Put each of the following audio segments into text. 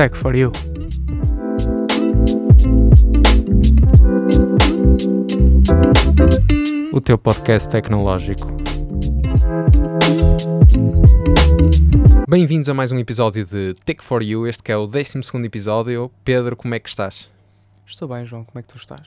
Tech for You. O teu podcast tecnológico. Bem-vindos a mais um episódio de Tech for You, este é o 12 episódio. Pedro, como é que estás? Estou bem, João, como é que tu estás?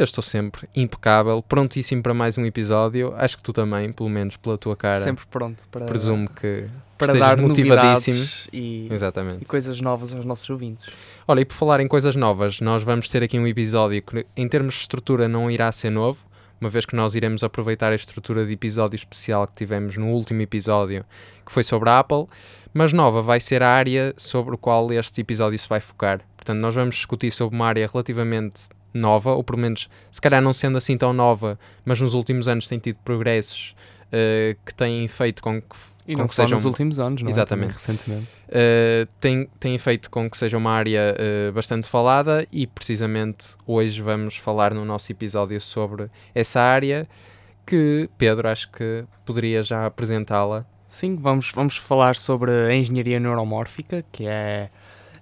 Eu estou sempre impecável, prontíssimo para mais um episódio. Acho que tu também, pelo menos pela tua cara. Sempre pronto para, presumo que para dar motivadíssimo e, Exatamente. e coisas novas aos nossos ouvintes. Olha, e por falar em coisas novas, nós vamos ter aqui um episódio que, em termos de estrutura, não irá ser novo, uma vez que nós iremos aproveitar a estrutura de episódio especial que tivemos no último episódio, que foi sobre a Apple, mas nova vai ser a área sobre o qual este episódio se vai focar. Portanto, nós vamos discutir sobre uma área relativamente nova, ou pelo menos, se calhar não sendo assim tão nova, mas nos últimos anos tem tido progressos uh, que têm feito com que e não só sejam... nos últimos anos, não é? Exatamente. Recentemente. Uh, tem, tem feito com que seja uma área uh, bastante falada e precisamente hoje vamos falar no nosso episódio sobre essa área que, Pedro, acho que poderia já apresentá-la. Sim, vamos, vamos falar sobre a engenharia neuromórfica, que é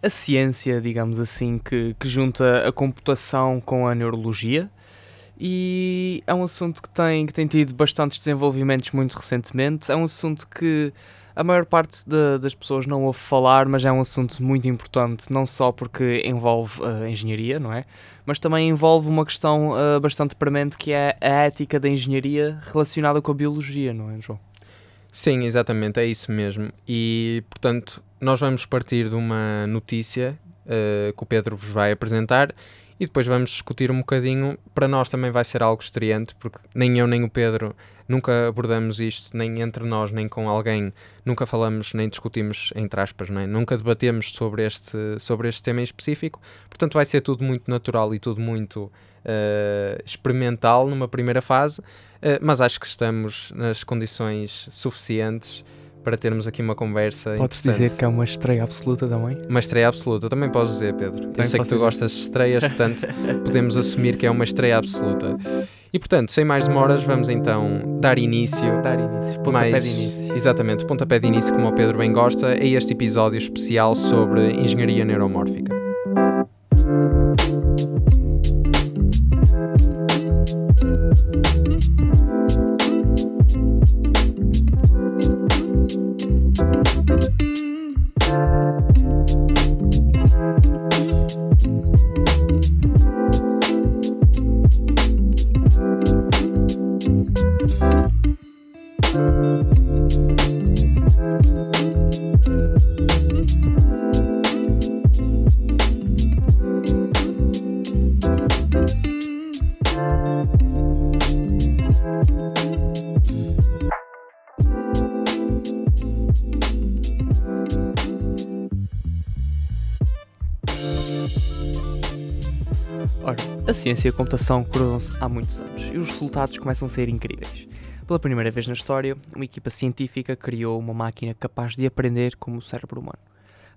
a ciência, digamos assim, que, que junta a computação com a neurologia e é um assunto que tem, que tem tido bastantes desenvolvimentos muito recentemente. É um assunto que a maior parte de, das pessoas não ouve falar, mas é um assunto muito importante, não só porque envolve uh, engenharia, não é? Mas também envolve uma questão uh, bastante premente que é a ética da engenharia relacionada com a biologia, não é, João? Sim, exatamente, é isso mesmo. E, portanto, nós vamos partir de uma notícia uh, que o Pedro vos vai apresentar e depois vamos discutir um bocadinho. Para nós também vai ser algo estreante, porque nem eu nem o Pedro nunca abordamos isto, nem entre nós, nem com alguém, nunca falamos nem discutimos, entre aspas, nem, nunca debatemos sobre este, sobre este tema em específico. Portanto, vai ser tudo muito natural e tudo muito uh, experimental numa primeira fase, uh, mas acho que estamos nas condições suficientes para termos aqui uma conversa. Podes dizer que é uma estreia absoluta também? Uma estreia absoluta, também podes dizer, Pedro. Também Eu sei que tu dizer. gostas de estreias, portanto, podemos assumir que é uma estreia absoluta. E portanto, sem mais demoras, vamos então dar início. Dar início, pontapé mais, de início. Exatamente, pontapé de início, como o Pedro bem gosta, a este episódio especial sobre engenharia neuromórfica. Ciência e a computação cruzam-se há muitos anos e os resultados começam a ser incríveis. Pela primeira vez na história, uma equipa científica criou uma máquina capaz de aprender como o cérebro humano.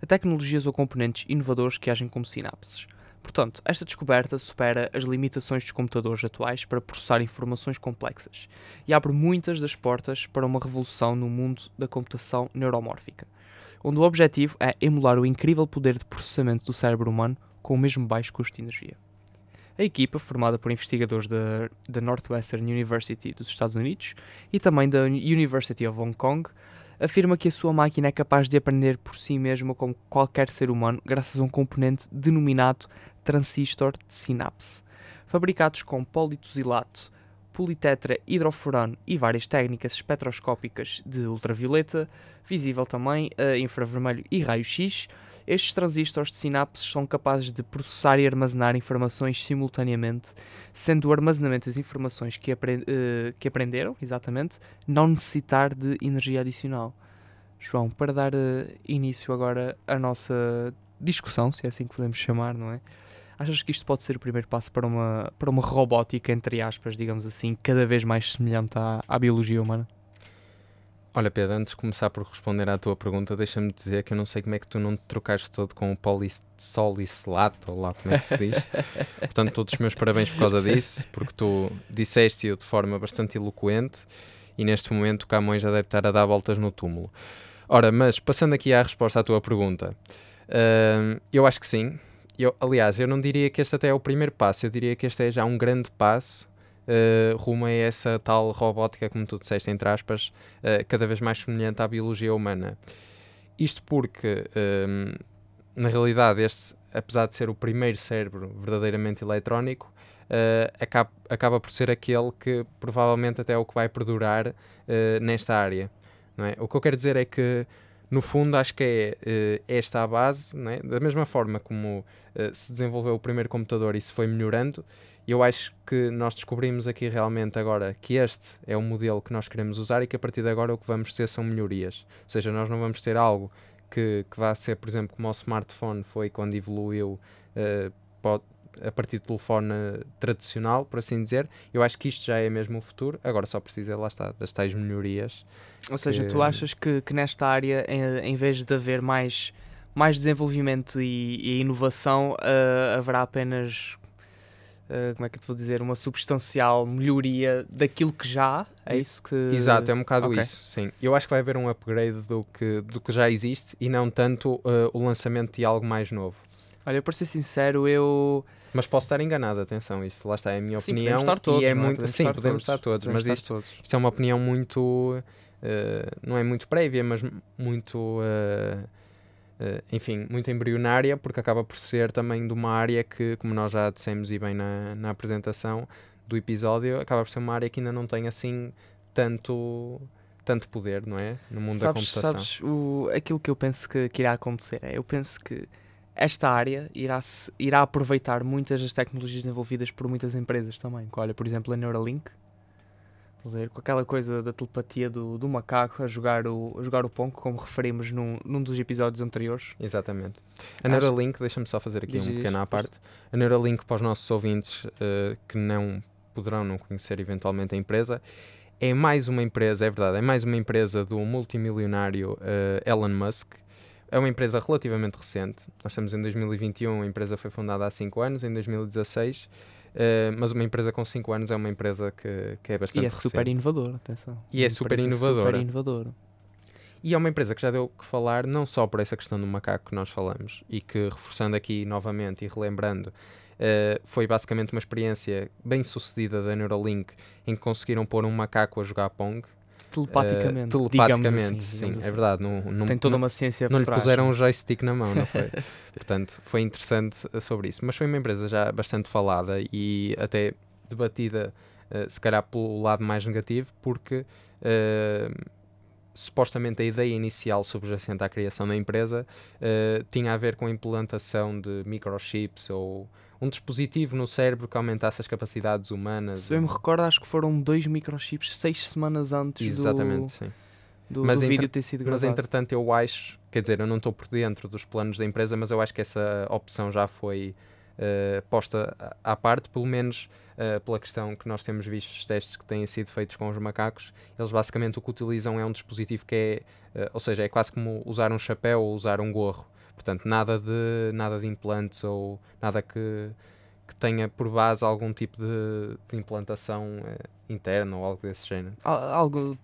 A tecnologia usou componentes inovadores que agem como sinapses. Portanto, esta descoberta supera as limitações dos computadores atuais para processar informações complexas e abre muitas das portas para uma revolução no mundo da computação neuromórfica, onde o objetivo é emular o incrível poder de processamento do cérebro humano com o mesmo baixo custo de energia. A equipa, formada por investigadores da, da Northwestern University dos Estados Unidos e também da University of Hong Kong, afirma que a sua máquina é capaz de aprender por si mesma como qualquer ser humano graças a um componente denominado transistor de sinapse. Fabricados com politosilato, politetrahidrofurano e várias técnicas espectroscópicas de ultravioleta, visível também a infravermelho e raio-x, estes transistores de sinapses são capazes de processar e armazenar informações simultaneamente, sendo o armazenamento das informações que, aprend uh, que aprenderam, exatamente, não necessitar de energia adicional. João, para dar uh, início agora à nossa discussão, se é assim que podemos chamar, não é? Achas que isto pode ser o primeiro passo para uma, para uma robótica, entre aspas, digamos assim, cada vez mais semelhante à, à biologia humana? Olha, Pedro, antes de começar por responder à tua pergunta, deixa-me dizer que eu não sei como é que tu não te trocaste todo com o polissolicilato, ou lá como é que se diz. Portanto, todos os meus parabéns por causa disso, porque tu disseste-o de forma bastante eloquente e neste momento o Camões já deve estar a dar voltas no túmulo. Ora, mas passando aqui à resposta à tua pergunta, Uh, eu acho que sim. Eu, aliás, eu não diria que este até é o primeiro passo, eu diria que este é já um grande passo uh, rumo a essa tal robótica, como tu disseste, entre aspas, uh, cada vez mais semelhante à biologia humana. Isto porque, na realidade, este, apesar de ser o primeiro cérebro verdadeiramente eletrónico, uh, acaba, acaba por ser aquele que provavelmente até é o que vai perdurar nesta área. É? O que eu quero dizer é que no fundo, acho que é uh, esta a base, né? da mesma forma como uh, se desenvolveu o primeiro computador e se foi melhorando, eu acho que nós descobrimos aqui realmente agora que este é o modelo que nós queremos usar e que a partir de agora o que vamos ter são melhorias. Ou seja, nós não vamos ter algo que, que vá ser, por exemplo, como o smartphone foi quando evoluiu uh, pode, a partir do telefone tradicional, por assim dizer. Eu acho que isto já é mesmo o futuro. Agora só precisa, lá está, das tais melhorias. Ou seja, que... tu achas que, que nesta área, em, em, vez de haver mais, mais desenvolvimento e, e inovação, uh, haverá apenas. Uh, como é que eu te vou dizer? Uma substancial melhoria daquilo que já é isso que. Exato, é um bocado okay. isso, sim. Eu acho que vai haver um upgrade do que, do que já existe e não tanto uh, o lançamento de algo mais novo. Olha, para ser sincero, eu mas posso estar enganado, atenção, isto lá está, é a minha sim, opinião. Podemos estar todos, e é, é? muito, podemos sim, estar podemos todos. estar todos, podemos mas estar isto, todos. isto é uma opinião muito, uh, não é muito prévia, mas muito, enfim, muito embrionária, porque acaba por ser também de uma área que, como nós já dissemos e bem na, na apresentação do episódio, acaba por ser uma área que ainda não tem assim tanto tanto poder, não é? No mundo sabes, da computação. Sabes, o, aquilo que eu penso que, que irá acontecer é, eu penso que esta área irá, irá aproveitar muitas das tecnologias desenvolvidas por muitas empresas também. Olha, por exemplo, a Neuralink, com aquela coisa da telepatia do, do macaco a jogar o, a jogar o Pong, como referimos num, num dos episódios anteriores. Exatamente. A Neuralink, deixa-me só fazer aqui diz, um pequeno à parte. A Neuralink, para os nossos ouvintes uh, que não poderão não conhecer eventualmente a empresa, é mais uma empresa, é verdade, é mais uma empresa do multimilionário uh, Elon Musk, é uma empresa relativamente recente. Nós estamos em 2021, a empresa foi fundada há 5 anos, em 2016. Uh, eh, mas uma empresa com 5 anos é uma empresa que, que é bastante E é recente. super inovadora, atenção. E é super inovadora. super inovadora. E é uma empresa que já deu que falar não só por essa questão do macaco que nós falamos e que, reforçando aqui novamente e relembrando, uh, foi basicamente uma experiência bem sucedida da Neuralink em que conseguiram pôr um macaco a jogar Pong telepaticamente. Uh, telepaticamente, assim, sim, é assim. é verdade. Não, não, Tem toda uma ciência Não lhe puseram um joystick na mão, não foi? Portanto, foi interessante eh, sobre isso. Mas foi uma empresa já bastante falada e até debatida, uh, se calhar pelo lado mais negativo, porque uh, supostamente a ideia inicial subjacente à criação da empresa tinha a ver com a implantação de microchips ou um dispositivo no cérebro que aumentasse as capacidades humanas. Se bem me recordo, acho que foram dois microchips seis semanas antes Exatamente, do, sim. do, mas do vídeo ter sido gravado. Mas entretanto eu acho, quer dizer, eu não estou por dentro dos planos da empresa, mas eu acho que essa opção já foi uh, posta à parte, pelo menos uh, pela questão que nós temos visto os testes que têm sido feitos com os macacos. Eles basicamente o que utilizam é um dispositivo que é, uh, ou seja, é quase como usar um chapéu ou usar um gorro. Portanto, nada de, nada de implantes ou nada que, que tenha por base algum tipo de, de implantação eh, interna ou algo desse género. Algo,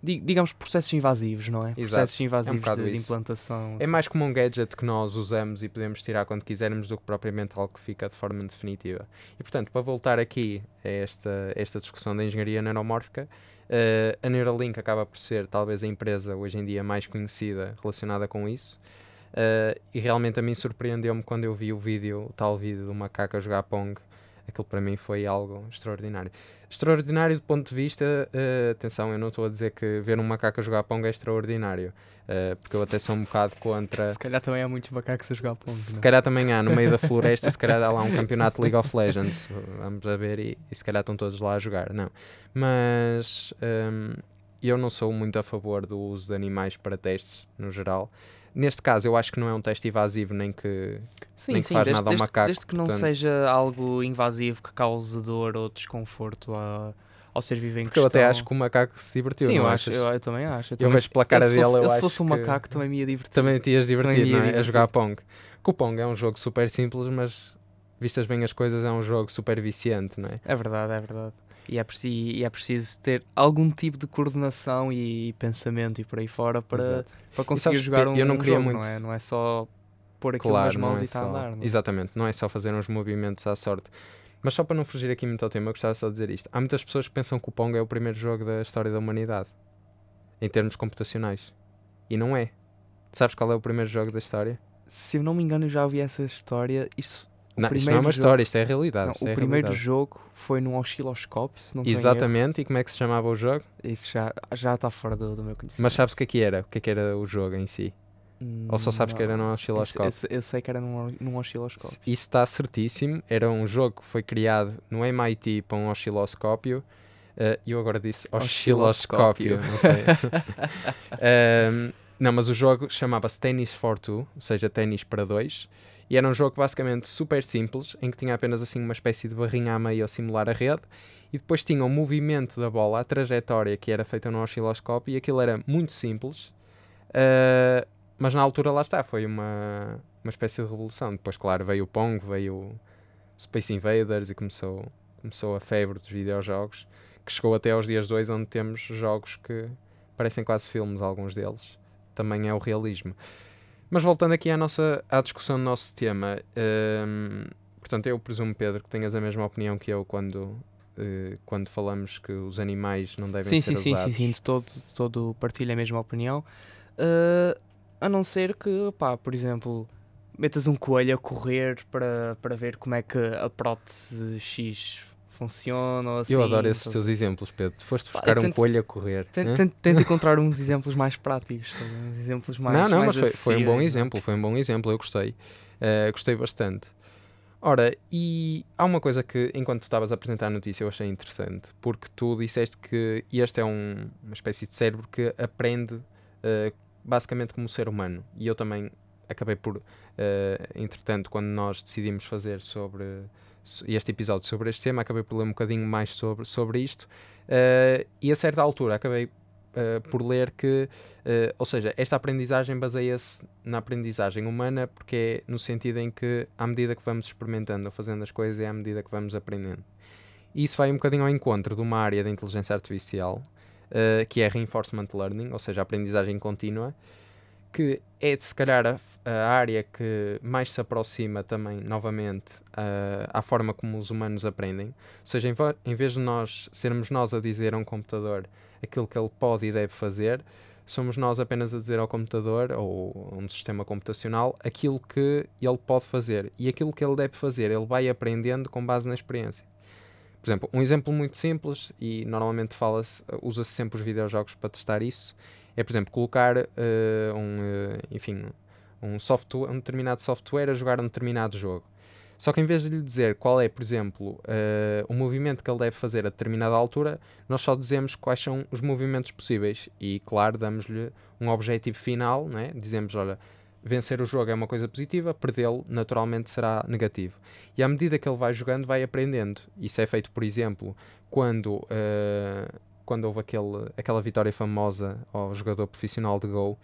digamos, processos invasivos, não é? Exato. Processos invasivos é um de, de, implantação. É assim. mais como um gadget que nós usamos e podemos tirar quando quisermos do que propriamente algo que fica de forma definitiva. E, portanto, para voltar aqui a esta, esta discussão da engenharia nanomórfica, uh, a Neuralink acaba por ser talvez a empresa hoje em dia mais conhecida relacionada com isso. Uh, e realmente a mim surpreendeu-me quando eu vi o vídeo, o tal vídeo do macaco a jogar Pong. Aquilo para mim foi algo extraordinário. Extraordinário do ponto de vista, uh, atenção, eu não estou a dizer que ver um macaco a jogar Pong é extraordinário, uh, porque eu até sou um bocado contra. Se calhar também há muitos macacos a jogar Pong. Se não? calhar também há, no meio da floresta, se calhar há lá um campeonato League of Legends. Vamos a ver, e, e se calhar estão todos lá a jogar. Não. Mas um, eu não sou muito a favor do uso de animais para testes, no geral. Neste caso, eu acho que não é um teste invasivo, nem que, sim, nem que sim, faz desde, nada ao desde, macaco. Desde que não portanto... seja algo invasivo que cause dor ou desconforto a, ao ser vivo em Porque questão. eu até acho que o macaco se divertiu, Sim, eu, acho, eu, eu, também acho. Eu, eu vejo pela cara dele, fosse, eu, eu se fosse um macaco também me ia divertir. Também te ias divertir, não é? A jogar Pong. Que o Pong é um jogo super simples, mas vistas bem as coisas, é um jogo super viciante, não é? É verdade, é verdade. E é, preciso, e é preciso ter algum tipo de coordenação e pensamento e por aí fora para, para conseguir jogar um, eu não queria jogo, muito... não, é? não é só pôr aquilo Claro, nas mãos é e está a só- andar. não é? Exatamente, não é só fazer uns movimentos à sorte. Mas só para não fugir aqui muito ao tema, eu gostava só de dizer isto. Há muitas pessoas que pensam que o Pong é o primeiro jogo da história da humanidade, em termos computacionais. E não é. Sabes qual é o primeiro jogo da história? Se eu não me engano, eu já ouvi essa história. Isso, o Não, isto não é uma jogo- história, isto é a realidade. não, isto o é primeiro realidade. jogo foi num osciloscópio, se não. Exatamente, e como é que se chamava o jogo? Isso já já está fora do, do meu conhecimento. Mas sabes o que é que era? O que é que era o jogo em si? Ou só sabes que era Não. num Eu, osciloscópio? eu, eu sei que era num, num osciloscópio. Isso está certíssimo. Era um jogo que foi criado no MIT para um osciloscópio. E eu agora disse osciloscópio. Osciloscópio. não foi? Ehm, não, mas o jogo chamava-se Tennis for Two, ou seja, ténis para dois. E era um jogo basicamente super simples, em que tinha apenas assim uma espécie de barrinha a meio a simular a rede. E depois tinha o movimento da bola, a trajetória que era feita no osciloscópio. E aquilo era muito simples. Eh, mas na altura lá está, foi uma, uma espécie de revolução. Depois, claro, veio o Pong, veio o Space Invaders e começou, começou a febre dos videojogos, que chegou até aos dias de hoje, onde temos jogos que parecem quase filmes, alguns deles. Também é o realismo. Mas voltando aqui à, nossa, à discussão do nosso tema, hum, portanto, eu presumo, Pedro, que tenhas a mesma opinião que eu quando, eh, quando falamos que os animais não devem Sim, ser sim, sim, usados. sim, sim, de todo, de todo partilho a mesma opinião. Uh, a não ser que, pá, por exemplo, metas um coelho a correr para, para ver como é que a prótese X funciona. Ou assim, Eu adoro esses estás a teus exemplos, Pedro. Tu foste buscar um coelho a correr. Tenta, encontrar uns exemplos mais práticos, uns exemplos mais. não, não, mais mas foi, foi um bom exemplo, foi um bom exemplo, eu gostei. Eh, gostei bastante. Ora, e há uma coisa que, enquanto tu estavas a apresentar a notícia, eu achei interessante, porque tu disseste que este é um- uma espécie de cérebro que aprende eh, basicamente como ser humano. E eu também acabei por, eh, entretanto, quando nós decidimos fazer sobre so- este episódio sobre este tema, acabei por ler um bocadinho mais sobre, sobre isto. eh, e a certa altura acabei eh, por ler que Uh, ou seja, esta aprendizagem baseia-se na aprendizagem humana porque é no sentido em que, à medida que vamos experimentando fazendo as coisas, é à medida que vamos aprendendo. E isso vai um bocadinho ao encontro de uma área da inteligência artificial, uh, que é Reinforcement Learning, ou seja, aprendizagem contínua, que é, se calhar, a, a área que mais se aproxima também, novamente, uh, à forma como os humanos aprendem. Ou seja, em, em vez de nós sermos nós a dizer a um computador aquilo que ele pode e deve fazer, somos nós apenas a dizer ao computador ou a um sistema computacional aquilo que ele pode fazer e aquilo que ele deve fazer, ele vai aprendendo com base na experiência. Por exemplo, um exemplo muito simples e normalmente fala-se, usa-se sempre os videojogos para testar isso, é por exemplo colocar eh, um, eh, enfim, um software, um determinado software a jogar um determinado jogo. Só que em vez de lhe dizer qual é, por exemplo, eh, o movimento que ele deve fazer a determinada altura, nós só dizemos quais são os movimentos possíveis e, claro, damos-lhe um objetivo final, né? dizemos, olha, vencer o jogo é uma coisa positiva, perdê-lo naturalmente será negativo. E à medida que ele vai jogando, vai aprendendo. Isso é feito, por exemplo, quando, eh, quando houve aquele, aquela vitória famosa ao jogador profissional de Go,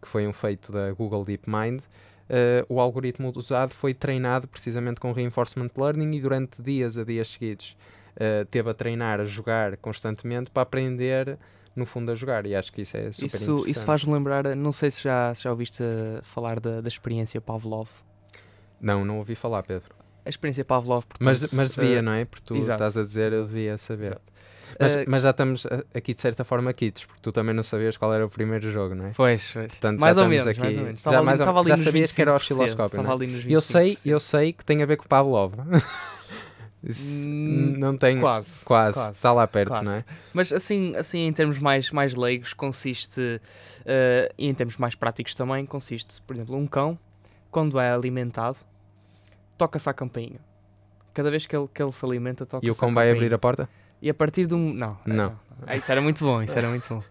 que foi um feito da Google DeepMind, eh, o algoritmo usado foi treinado precisamente com Reinforcement Learning e durante dias a dias seguidos uh, teve a treinar, a jogar constantemente para aprender, no fundo, a jogar. E acho que isso é super Isso, interessante. isso faz-me lembrar, não sei se já, se já ouviste uh, falar da, da experiência Pavlov. Não, não ouvi falar, Pedro. A experiência Pavlov, portanto, Mas, mas devia, uh, não é? Porque tu exato, estás a dizer, eu exato, devia saber. exato. Mas, Uh, mas já estamos uh, aqui de certa forma quites, porque tu também não sabias qual era o primeiro jogo, não é? Pois, pois. Portanto, mais ou menos, mais aqui- ou menos. já Estava ali, mais ou- estava ali já sabias que era o 25%, osciloscópio, não é? Estava ali nos Eu sei, 25%. eu sei que tem a ver com Pavlov. Isso Hum, não tem. Quase. Quase, quase, está lá perto, quase. não é? Mas assim, assim em termos mais, mais leigos, consiste, eh, e em termos mais práticos também, consiste, por exemplo, um cão, quando é alimentado, toca-se à campainha. Cada vez que ele, que ele se alimenta, toca-se E o cão vai abrir a porta? E a partir um... Não. Não. Ah, isso era muito bom, isso era muito bom.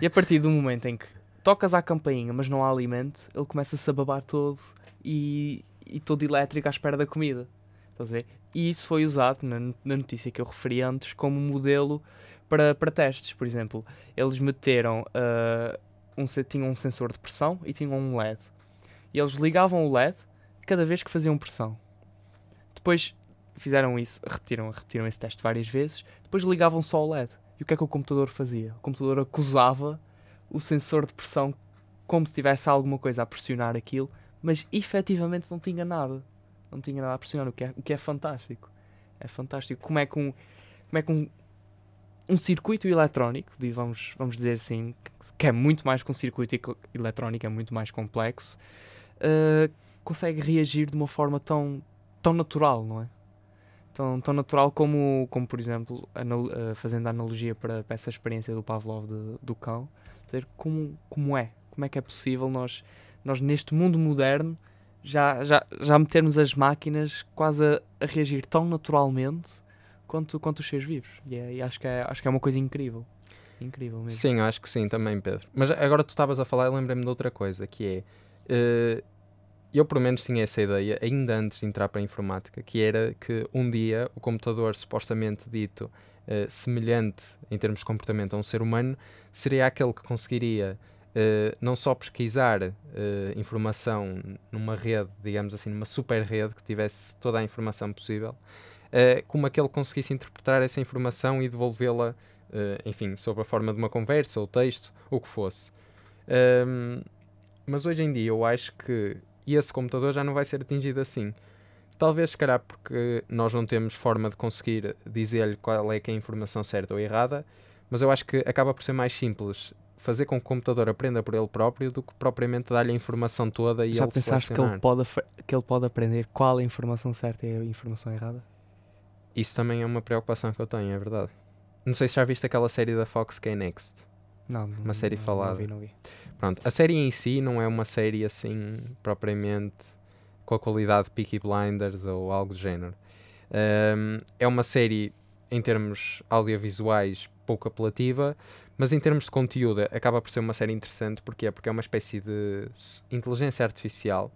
E a partir do momento em que tocas à campainha, mas não há alimento, ele começa-se a babar todo e, e todo elétrico à espera da comida. Estás a ver? E isso foi usado na, na notícia que eu referi antes como modelo para, para testes. Por exemplo, eles meteram ah, um, tinham um sensor de pressão e tinham um LED. E eles ligavam o LED cada vez que faziam pressão. Depois fizeram isso, repetiram, repetiram esse teste várias vezes. Depois ligavam só o LED. E o que é que o computador fazia? O computador acusava o sensor de pressão como se tivesse alguma coisa a pressionar aquilo mas efetivamente não tinha nada. Não tinha nada a pressionar, o que é, o que é fantástico. É fantástico. Como é que um, como é que um, um circuito eletrónico, vamos, vamos dizer assim, que é muito mais que um circuito eletrónico, é muito mais complexo, uh, consegue reagir de uma forma tão, tão natural, não é? Tão, tão natural como, como, por exemplo, anal uh, fazendo a analogia para, para, essa experiência do Pavlov de, do cão, dizer como, como é, como é que é possível nós, nós neste mundo moderno já, já, já metermos as máquinas quase a, a reagir tão naturalmente quanto, quanto os seres vivos. E, é, e, acho, que é, acho que é uma coisa incrível. Incrível mesmo. Sim, acho que sim também, Pedro. Mas agora tu estavas a falar, eu lembrei-me de outra coisa, que é. Uh, eu, pelo menos, tinha essa ideia, ainda antes de entrar para a informática, que era que um dia o computador, supostamente dito uh, semelhante em termos de comportamento a um ser humano, seria aquele que conseguiria uh, não só pesquisar informação numa rede, digamos assim, numa super rede que tivesse toda a informação possível, uh, como aquele conseguisse interpretar essa informação e devolvê-la, uh, enfim, sob a forma de uma conversa ou texto, o que fosse. Um, mas hoje em dia eu acho que esse computador já não vai ser atingido assim. Talvez, se calhar, porque nós não temos forma de conseguir dizer-lhe qual é que é a informação certa ou errada, mas eu acho que acaba por ser mais simples fazer com que o computador aprenda por ele próprio do que propriamente dar-lhe a informação toda e Já ele pensaste que ele, pode, que ele pode aprender qual é a informação certa e a informação errada? Isso também é uma preocupação que eu tenho, é verdade. Não sei se já viste aquela série da Fox que é Next. Não, uma série não, falada. Não vi, não vi. Pronto, a série em si não é uma série assim propriamente com a qualidade de Peaky Blinders ou algo do género. Um, é uma série em termos audiovisuais pouco apelativa, mas em termos de conteúdo acaba por ser uma série interessante. Porquê? Porque é uma espécie de inteligência artificial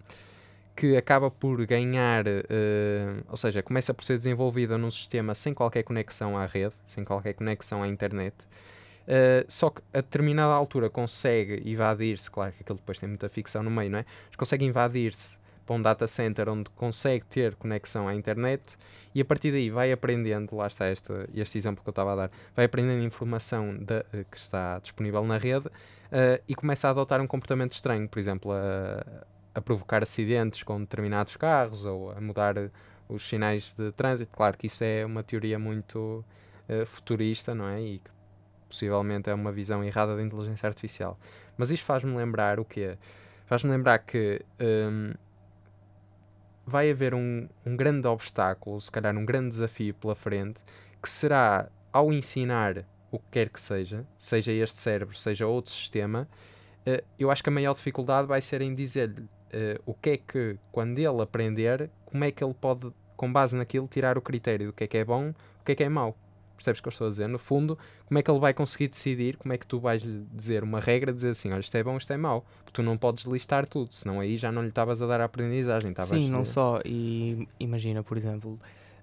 que acaba por ganhar, uh, ou seja, começa por ser desenvolvida num sistema sem qualquer conexão à rede, sem qualquer conexão à internet. Uh, só que a determinada altura consegue invadir-se, claro que aquilo depois tem muita ficção no meio, não é? Mas consegue invadir-se para um data center onde consegue ter conexão à internet e a partir daí vai aprendendo, lá está este, este exemplo que eu estava a dar, vai aprendendo informação de, uh, que está disponível na rede uh, e começa a adotar um comportamento estranho, por exemplo, a, a provocar acidentes com determinados carros ou a mudar os sinais de trânsito. Claro que isso é uma teoria muito uh, futurista, não é? E que possivelmente é uma visão errada da inteligência artificial. Mas isto faz-me lembrar o quê? Faz-me lembrar que um, vai haver um, um grande obstáculo, se calhar um grande desafio pela frente, que será ao ensinar o que quer que seja, seja este cérebro, seja outro sistema, uh, eu acho que a maior dificuldade vai ser em dizer-lhe uh, o que é que, quando ele aprender, como é que ele pode, com base naquilo, tirar o critério do que é que é bom, o que é que é mau. Percebes o que eu estou a dizer? No fundo, como é que ele vai conseguir decidir, como é que tu vais lhe dizer uma regra, dizer assim, olha, isto é bom, isto é mau. Porque tu não podes listar tudo, senão aí já não lhe estavas a dar a aprendizagem. Sim, não só. E imagina, por exemplo,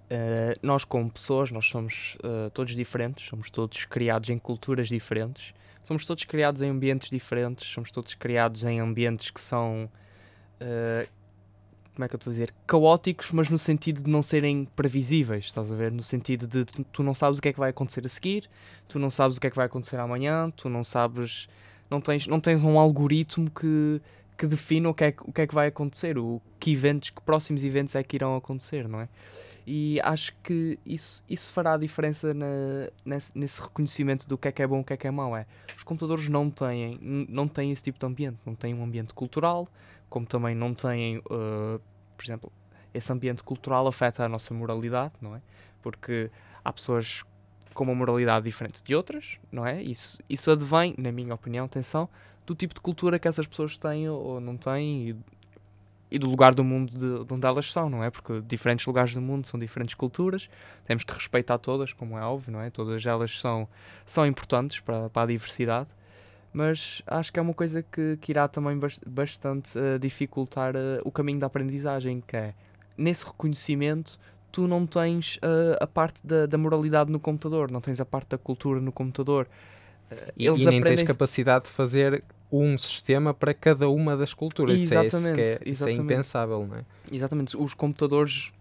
Uh, nós como pessoas, nós somos uh, todos diferentes, somos todos criados em culturas diferentes, somos todos criados em ambientes diferentes, somos todos criados em ambientes que são uh, como é que eu estou a dizer? Caóticos, mas no sentido de não serem previsíveis, estás a ver? No sentido de tu, tu não sabes o que é que vai acontecer a seguir, tu não sabes o que é que vai acontecer amanhã, tu não sabes. Não tens, não tens um algoritmo que, que define o que, é, o que é que vai acontecer, o que eventos, que próximos eventos é que irão acontecer, não é? E acho que isso, isso fará a diferença na, nesse, nesse, reconhecimento do que é que é bom e o que é que é mau. É. Os computadores não têm, não têm esse tipo de ambiente. Não têm um ambiente cultural, como também não têm, uh, por exemplo, esse ambiente cultural afeta a nossa moralidade, não é? Porque há pessoas com uma moralidade diferente de outras, não é? Isso, isso advém, na minha opinião, atenção, do tipo de cultura que essas pessoas têm ou não têm e e do lugar do mundo de, de, onde elas são, não é? Porque diferentes lugares do mundo são diferentes culturas, temos que respeitar todas, como é óbvio, não é? Todas elas são, são importantes para, para a diversidade, mas acho que é uma coisa que, que irá também bastante uh, dificultar uh, o caminho da aprendizagem, que é, nesse reconhecimento, tu não tens uh, a parte da, da moralidade no computador, não tens a parte da cultura no computador. Eles e, e nem tens capacidade de fazer um sistema para cada uma das culturas. Exatamente, isso é, isso é, isso é impensável, não é? Exatamente. Os computadores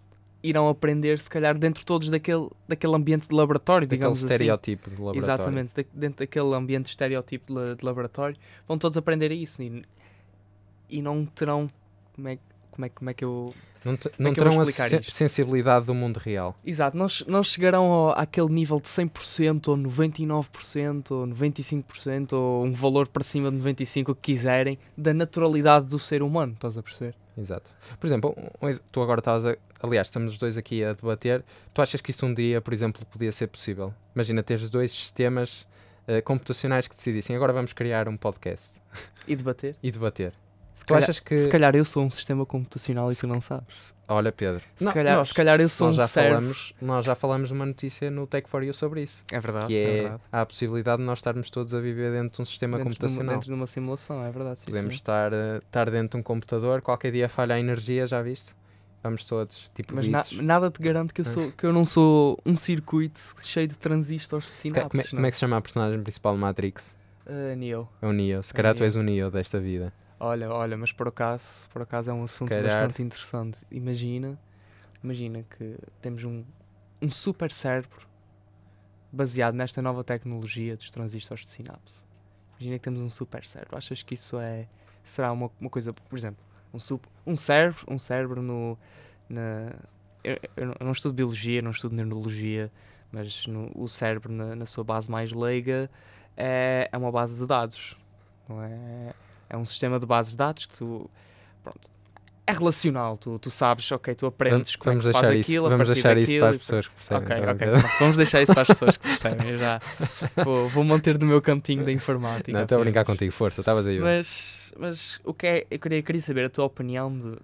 irão aprender, se calhar, dentro todos daquele, daquele ambiente de laboratório, daquele digamos assim. estereótipo assim. de laboratório. Exatamente, de, dentro daquele ambiente de estereótipo de, de, laboratório, vão todos aprender isso e, e não terão como é, como é, como é que eu. Não, te- é não vou terão a isto? sensibilidade do mundo real. Exato, não, não chegarão ao, àquele nível de 100% ou 99% ou 95% ou um valor para cima de 95% o que quiserem da naturalidade do ser humano, estás a perceber? Exato. Por exemplo, ex- tu agora estavas a. Aliás, estamos os dois aqui a debater. Tu achas que isso um dia, por exemplo, podia ser possível? Imagina teres dois sistemas eh, computacionais que decidissem agora vamos criar um podcast E debater. e debater. Se Tu calhar, achas que. se calhar eu sou um sistema computacional e tu não sabes. Olha, Pedro. Se, não, calhar, nós, se calhar eu sou nós um já falamos, nós já falamos de uma notícia no Tech for You sobre isso. É verdade, que é, é, verdade. há a possibilidade de nós estarmos todos a viver dentro de um sistema Dentro de, uma, computacional. dentro de uma simulação, é verdade. Sim, Podemos sim. estar, eh, estar dentro de um computador, qualquer dia falha a energia, já viste? Vamos todos, tipo Mas na- nada te garante que eu, Ah. sou, que eu não sou um circuito cheio de transistores de Se ca- como, é, sinapses. como é que se chama a personagem principal de Matrix? Ah, Neo. É o Neo. Se É calhar tu Neo. és o Neo desta vida. Olha, olha, mas por acaso, por acaso é um assunto calhar- bastante interessante. Imagina, imagina que temos um, um super cérebro baseado nesta nova tecnologia dos transistores de sinapse. Imagina que temos um super cérebro. Achas que isso é será uma, uma coisa, por exemplo, um, sup- um cérebro, um cérebro no na eu, eu não estudo biologia, não estudo neurologia, mas no, o cérebro na, na sua base mais leiga é, é uma base de dados, não é? É um sistema de bases de dados que tu. Pronto. É relacional, tu, tu sabes, ok, tu aprendes como é que vamos se faz isso, aquilo, a vamos partir deixar isso daquilo para as pessoas que percebem. Ok, tá ok, pronto, vamos deixar isso para as pessoas que percebem. Eu já vou, vou manter do meu cantinho da informática. Não, estou a brincar contigo, força, estavas aí. Mas, mas o que é, eu queria, queria saber a tua opinião de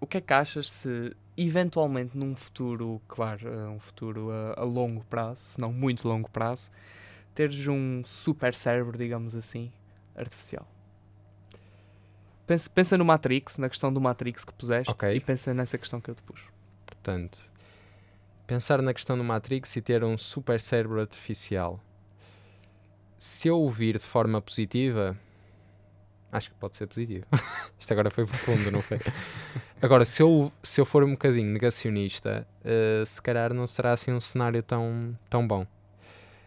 o que é que achas se eventualmente num futuro, claro, eh, um futuro a, a longo prazo, se não muito longo prazo, teres um super cérebro, digamos assim, artificial. Pensa, pensa no Matrix, na questão do Matrix que puseste Ok. e pensa nessa questão que eu te pus. Portanto, pensar na questão do Matrix e ter um super cérebro artificial. Se eu ouvir de forma positiva, acho que pode ser positivo. Isto agora foi profundo, não foi? Agora, se eu, se eu for um bocadinho negacionista, eh, se calhar não será assim um cenário tão, tão bom.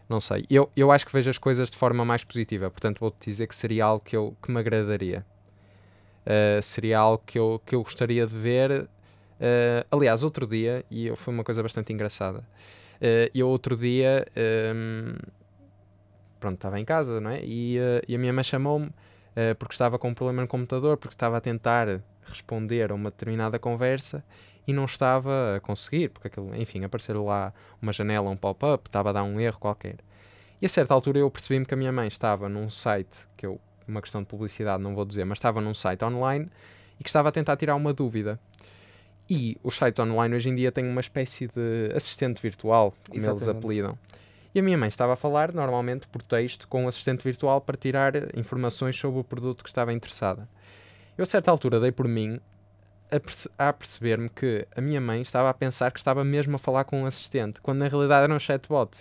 Não sei. Eu, eu acho que vejo as coisas de forma mais positiva, portanto vou-te dizer que seria algo que, eu, que me agradaria. Eh, seria algo que eu, que eu gostaria de ver Uh, aliás, outro dia, e eu- foi uma coisa bastante engraçada. Uh, eu outro dia, um, pronto, estava em casa, não é? E, uh, e a minha mãe chamou-me uh, porque estava com um problema no computador, porque estava a tentar responder a uma determinada conversa e não estava a conseguir, porque aquilo, enfim, apareceu lá uma janela, um pop-up, estava a dar um erro qualquer. E a certa altura eu percebi-me que a minha mãe estava num site, que eu, uma questão de publicidade não vou dizer, mas estava num site online e que estava a tentar tirar uma dúvida. E os sites online hoje em dia têm uma espécie de assistente virtual, como eles Exatamente. apelidam. E a minha mãe estava a falar, normalmente por texto, com o assistente virtual para tirar informações sobre o produto que estava interessada. Eu, a certa altura, dei por mim a, perce- a perceber-me que a minha mãe estava a pensar que estava mesmo a falar com um assistente, quando na realidade era um chatbot.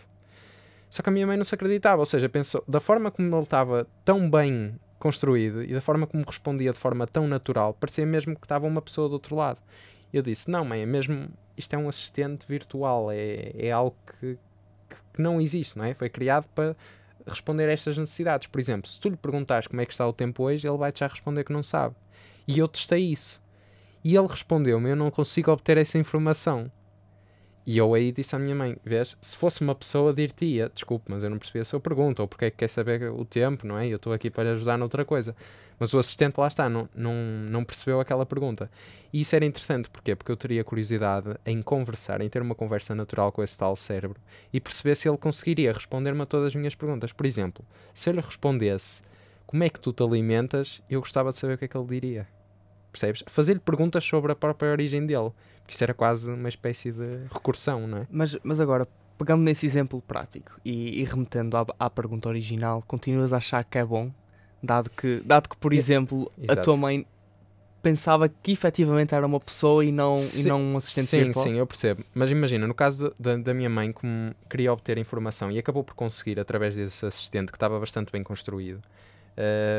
Só que a minha mãe não se acreditava, ou seja, pensou, da forma como ele estava tão bem construído e da forma como respondia de forma tão natural, parecia mesmo que estava uma pessoa do outro lado. Eu disse: Não, mãe, é mesmo. Isto é um assistente virtual, é, é algo que, que- que não existe, não é? Foi criado para responder a estas necessidades. Por exemplo, se tu lhe perguntares como é que está o tempo hoje, ele vai-te já responder que não sabe. E eu testei isso. E ele respondeu-me: Eu não consigo obter essa informação. E eu aí disse à minha mãe: Vês, se fosse uma pessoa, dir-te-ia, desculpe, mas eu não percebi a sua pergunta, ou porque é que quer saber o tempo, não é? Eu estou aqui para ajudar noutra coisa. Mas o assistente lá está, não, não, não percebeu aquela pergunta. E isso era interessante, porquê? Porque eu teria curiosidade em conversar, em ter uma conversa natural com esse tal cérebro e perceber se ele conseguiria responder-me a todas as minhas perguntas. Por exemplo, se eu lhe respondesse como é que tu te alimentas, eu gostava de saber o que é que ele diria. Percebes? Fazer-lhe perguntas sobre a própria origem dele. Porque isso era quase uma espécie de recursão, não é? Mas, mas agora, pegando nesse exemplo prático e, e remetendo à, à pergunta original, continuas a achar que é bom? Dado que, dado que por E- exemplo, a Exato. tua mãe pensava que efetivamente era uma pessoa e não, e Sim, não um assistente sim, virtual? Sim, eu percebo. Mas imagina, no caso da, da minha mãe, como queria obter informação e acabou por conseguir através desse assistente que estava bastante bem construído,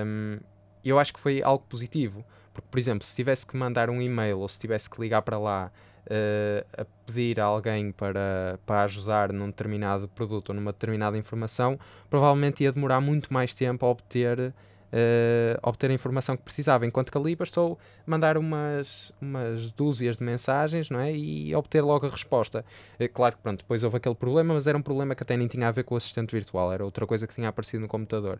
hum, eu acho que foi algo positivo. Porque, por exemplo, se tivesse que mandar um e-mail ou se tivesse que ligar para lá eh, a pedir a alguém para, para ajudar num determinado produto ou numa determinada informação, provavelmente ia demorar muito mais tempo a obter uh, obter a informação que precisava, enquanto que ali bastou mandar umas, umas dúzias de mensagens não é? e obter logo a resposta. Uh, claro que pronto, depois houve aquele problema, mas era um problema que até nem tinha a ver com o assistente virtual, era outra coisa que tinha aparecido no computador.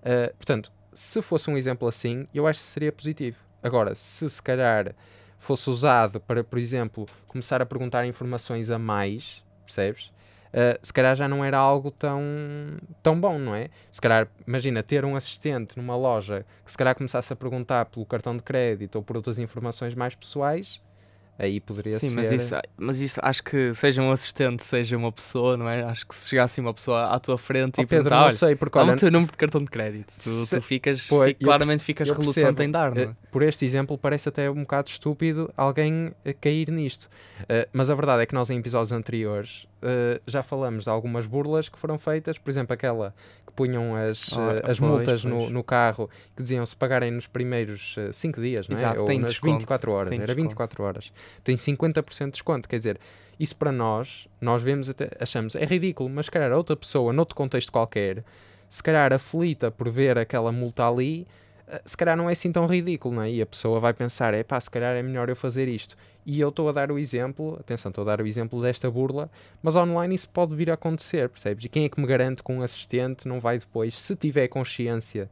Uh, portanto, se fosse um exemplo assim, eu acho que seria positivo. Agora, se se calhar fosse usado para, por exemplo, começar a perguntar informações a mais, percebes? Uh, se calhar já não era algo tão, tão bom, não é? Se calhar, imagina, ter um assistente numa loja que se calhar começasse a perguntar pelo cartão de crédito ou por outras informações mais pessoais, aí poderia Sim, ser. mas isso, mas isso acho que seja um assistente, seja uma pessoa, não é? Acho que se chegasse uma pessoa à tua frente oh, e Pedro, perguntar, não sei, porque dá-me olha, o teu número de cartão de crédito. Tu, Se- tu ficas, Pois, fi- eu claramente ficas relutante percebo. em dar, não é? Eh, por este exemplo, parece até um bocado estúpido alguém cair nisto. Eh, mas a verdade é que nós, em episódios anteriores, eh, já falamos de algumas burlas que foram feitas. Por exemplo, aquela que punham as, Ah, eh, as pois, multas no, pois. no carro que diziam se pagarem nos primeiros 5 dias, não é? Exato, Ou nas desconto, 24 horas. tem Era desconto. 24 horas. Tem 50% de desconto. Quer dizer, isso para nós, nós vemos até, achamos, é ridículo, mas se calhar outra pessoa, noutro contexto qualquer, se calhar aflita por ver aquela multa ali, eh, se calhar não é assim tão ridículo, não é? E a pessoa vai pensar, é pá, se calhar é melhor eu fazer isto. E eu estou a dar o exemplo, atenção, estou a dar o exemplo desta burla, mas online isso pode vir a acontecer, percebes? E quem é que me garante que um assistente não vai depois, se tiver consciência,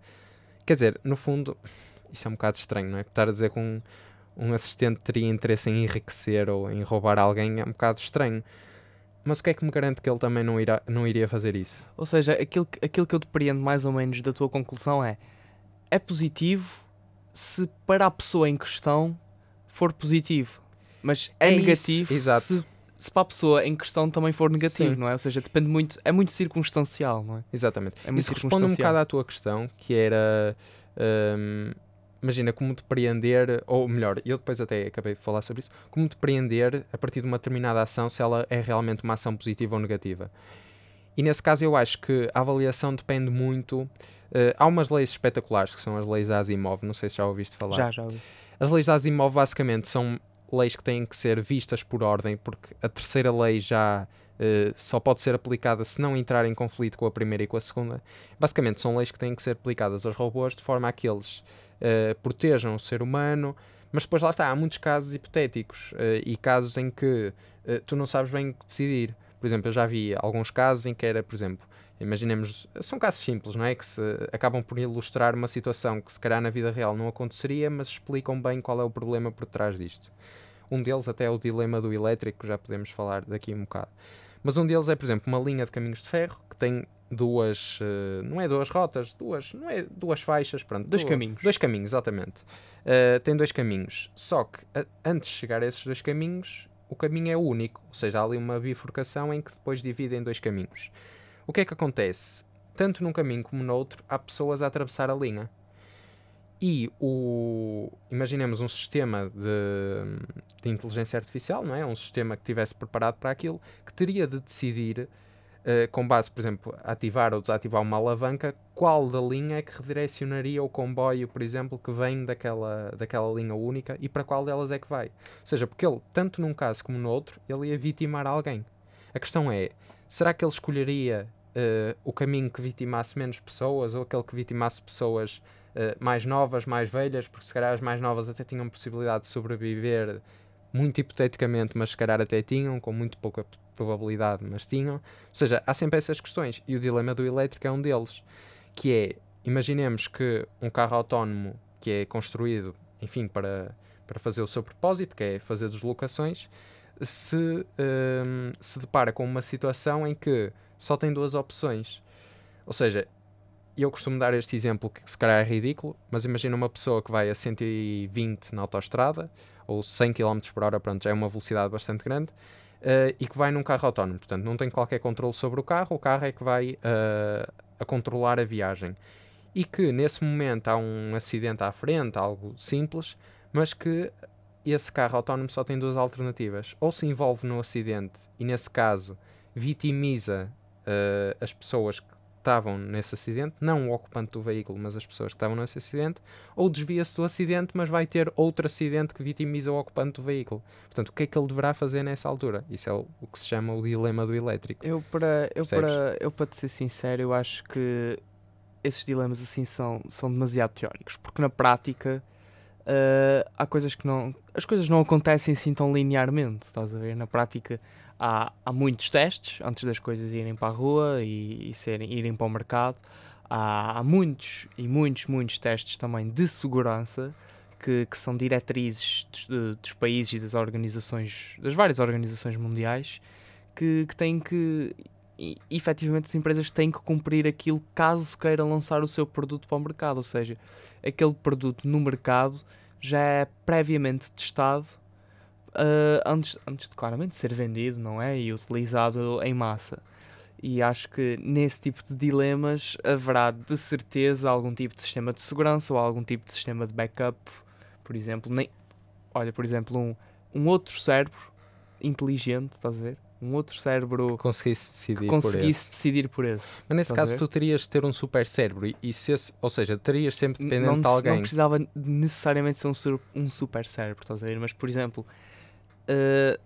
quer dizer, no fundo, isso é um bocado estranho, não é? Estar a dizer que um, um assistente teria interesse em enriquecer ou em roubar alguém é um bocado estranho. Mas o que é que me garante que ele também não, irá, não iria fazer isso? Ou seja, aquilo, que- aquilo que eu depreendo mais ou menos da tua conclusão é é positivo se para a pessoa em questão for positivo, mas é, É negativo. Se, se para a pessoa em questão também for negativo, Sim. não é? Ou seja, depende muito, é muito circunstancial, não é? Exatamente. É Isso responde um bocado à tua questão, que era. hum, imagina como depreender, ou melhor, eu depois até acabei de falar sobre isso, como depreender a partir de uma determinada ação se ela é realmente uma ação positiva ou negativa. E nesse caso eu acho que a avaliação depende muito. Eh, há umas leis espetaculares que são as leis da Asimov, não sei se já ouviste falar. Já, já ouvi. As leis da Asimov basicamente são leis que têm que ser vistas por ordem, porque a terceira lei já eh, só pode ser aplicada se não entrar em conflito com a primeira e com a segunda. Basicamente são leis que têm que ser aplicadas aos robôs de forma a que eles eh, protejam o ser humano, mas depois lá está, há muitos casos hipotéticos e casos em que tu não sabes bem o que decidir. Por exemplo, eu já vi alguns casos em que era, por exemplo, imaginemos, são casos simples, não é? Que se acabam por ilustrar uma situação que se calhar na vida real não aconteceria, mas explicam bem qual é o problema por trás disto. Um deles até é o dilema do elétrico, que já podemos falar daqui um bocado. Mas um deles é, por exemplo, uma linha de caminhos de ferro que tem duas, eh, não é duas rotas, duas, não é duas faixas, pronto, Dois du- caminhos. Dois caminhos, exatamente. Eh, tem dois caminhos. Só que a- antes de chegar a esses dois caminhos, o caminho é único, ou seja, há ali uma bifurcação em que depois divide em dois caminhos. O que é que acontece? Tanto num caminho como no outro, há pessoas a atravessar a linha. E o. Imaginemos um sistema de, de inteligência artificial, não é? Um sistema que estivesse preparado para aquilo, que teria de decidir, eh, com base, por exemplo, ativar ou desativar uma alavanca, qual da linha é que redirecionaria o comboio, por exemplo, que vem daquela, daquela linha única e para qual delas é que vai. Ou seja, porque ele, tanto num caso como no outro, ele ia vitimar alguém. A questão é, será que ele escolheria eh, o caminho que vitimasse menos pessoas ou aquele que vitimasse pessoas eh, mais novas, mais velhas, porque se calhar as mais novas até tinham possibilidade de sobreviver, muito hipoteticamente, mas se calhar até tinham, com muito pouca probabilidade, mas tinham. Ou seja, há sempre essas questões. E o dilema do elétrico é um deles, que é, imaginemos que um carro autónomo que é construído, enfim, para, para fazer o seu propósito, que é fazer deslocações, se, hum, se depara com uma situação em que só tem duas opções. Ou seja, eu costumo dar este exemplo que se calhar é ridículo, mas imagina uma pessoa que vai a 120 na autoestrada ou 100 km por hora, pronto, já é uma velocidade bastante grande, eh, e que vai num carro autónomo. Portanto, não tem qualquer controle sobre o carro, o carro é que vai eh, a controlar a viagem. E que nesse momento há um acidente à frente, algo simples, mas que esse carro autónomo só tem duas alternativas. Ou se envolve no acidente e, nesse caso, vitimiza eh, as pessoas que estavam nesse acidente, não o ocupante do veículo, mas as pessoas que estavam nesse acidente, ou desvia-se do acidente, mas vai ter outro acidente que vitimiza o ocupante do veículo. Portanto, o que é que ele deverá fazer nessa altura? Isso é o, o que se chama o dilema do elétrico. Eu para, eu, Percebes? para, eu para te ser sincero, eu acho que esses dilemas assim são, são demasiado teóricos, porque na prática uh, há coisas que não. As coisas não acontecem assim tão linearmente, estás a ver? Na prática há, há muitos testes antes das coisas irem para a rua e, e serem, irem para o mercado. Há, há muitos e muitos, muitos testes também de segurança que, que são diretrizes dos, dos, países e das organizações, das várias organizações mundiais, que, que têm que. E, efetivamente, as empresas têm que cumprir aquilo caso queiram lançar o seu produto para o mercado. Ou seja, aquele produto no mercado já é previamente testado uh, antes, antes de claramente ser vendido, não é? E utilizado em massa. E acho que nesse tipo de dilemas haverá de certeza algum tipo de sistema de segurança ou algum tipo de sistema de backup por exemplo, nem. Olha, por exemplo, um, um outro cérebro inteligente, estás a ver? Um outro cérebro conseguisse decidir, que conseguisse por decidir por esse. Mas nesse caso, tu terias de ter um super cérebro, e, e se esse, ou seja, terias sempre dependente não, de alguém. Não precisava necessariamente ser um, um super cérebro, estás a ver? Mas, por exemplo, uh,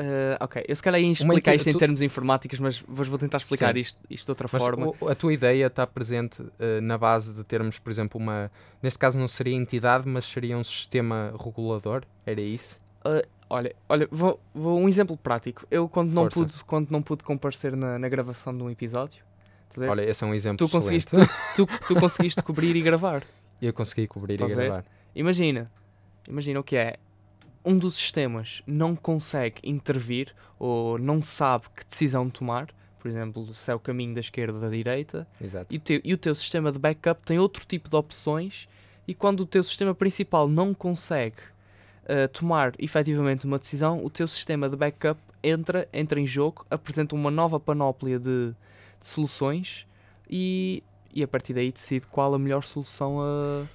Uh, ok, eu se calhar ia explicar isto em termos informáticos, mas vou tentar explicar isto, isto de outra mas forma. O, a tua ideia está presente uh, na base de termos, por exemplo, uma. Neste caso não seria entidade, mas seria um sistema regulador? Era isso? Uh, olha, olha vou, vou, um exemplo prático. Eu, quando, não pude, quando não pude comparecer na, na gravação de um episódio, olha, esse é um exemplo tu conseguiste, tu, tu, tu, conseguiste cobrir e gravar. Eu consegui cobrir Estás e gravar. Imagina, imagina o que é um dos sistemas não consegue intervir ou não sabe que decisão tomar, por exemplo, se é o caminho da esquerda ou da direita, Exato. E, o teu, e o teu sistema de backup tem outro tipo de opções, e quando o teu sistema principal não consegue uh, tomar efetivamente uma decisão, o teu sistema de backup entra, entra em jogo, apresenta uma nova panóplia de, de soluções e, e a partir daí decide qual a melhor solução a.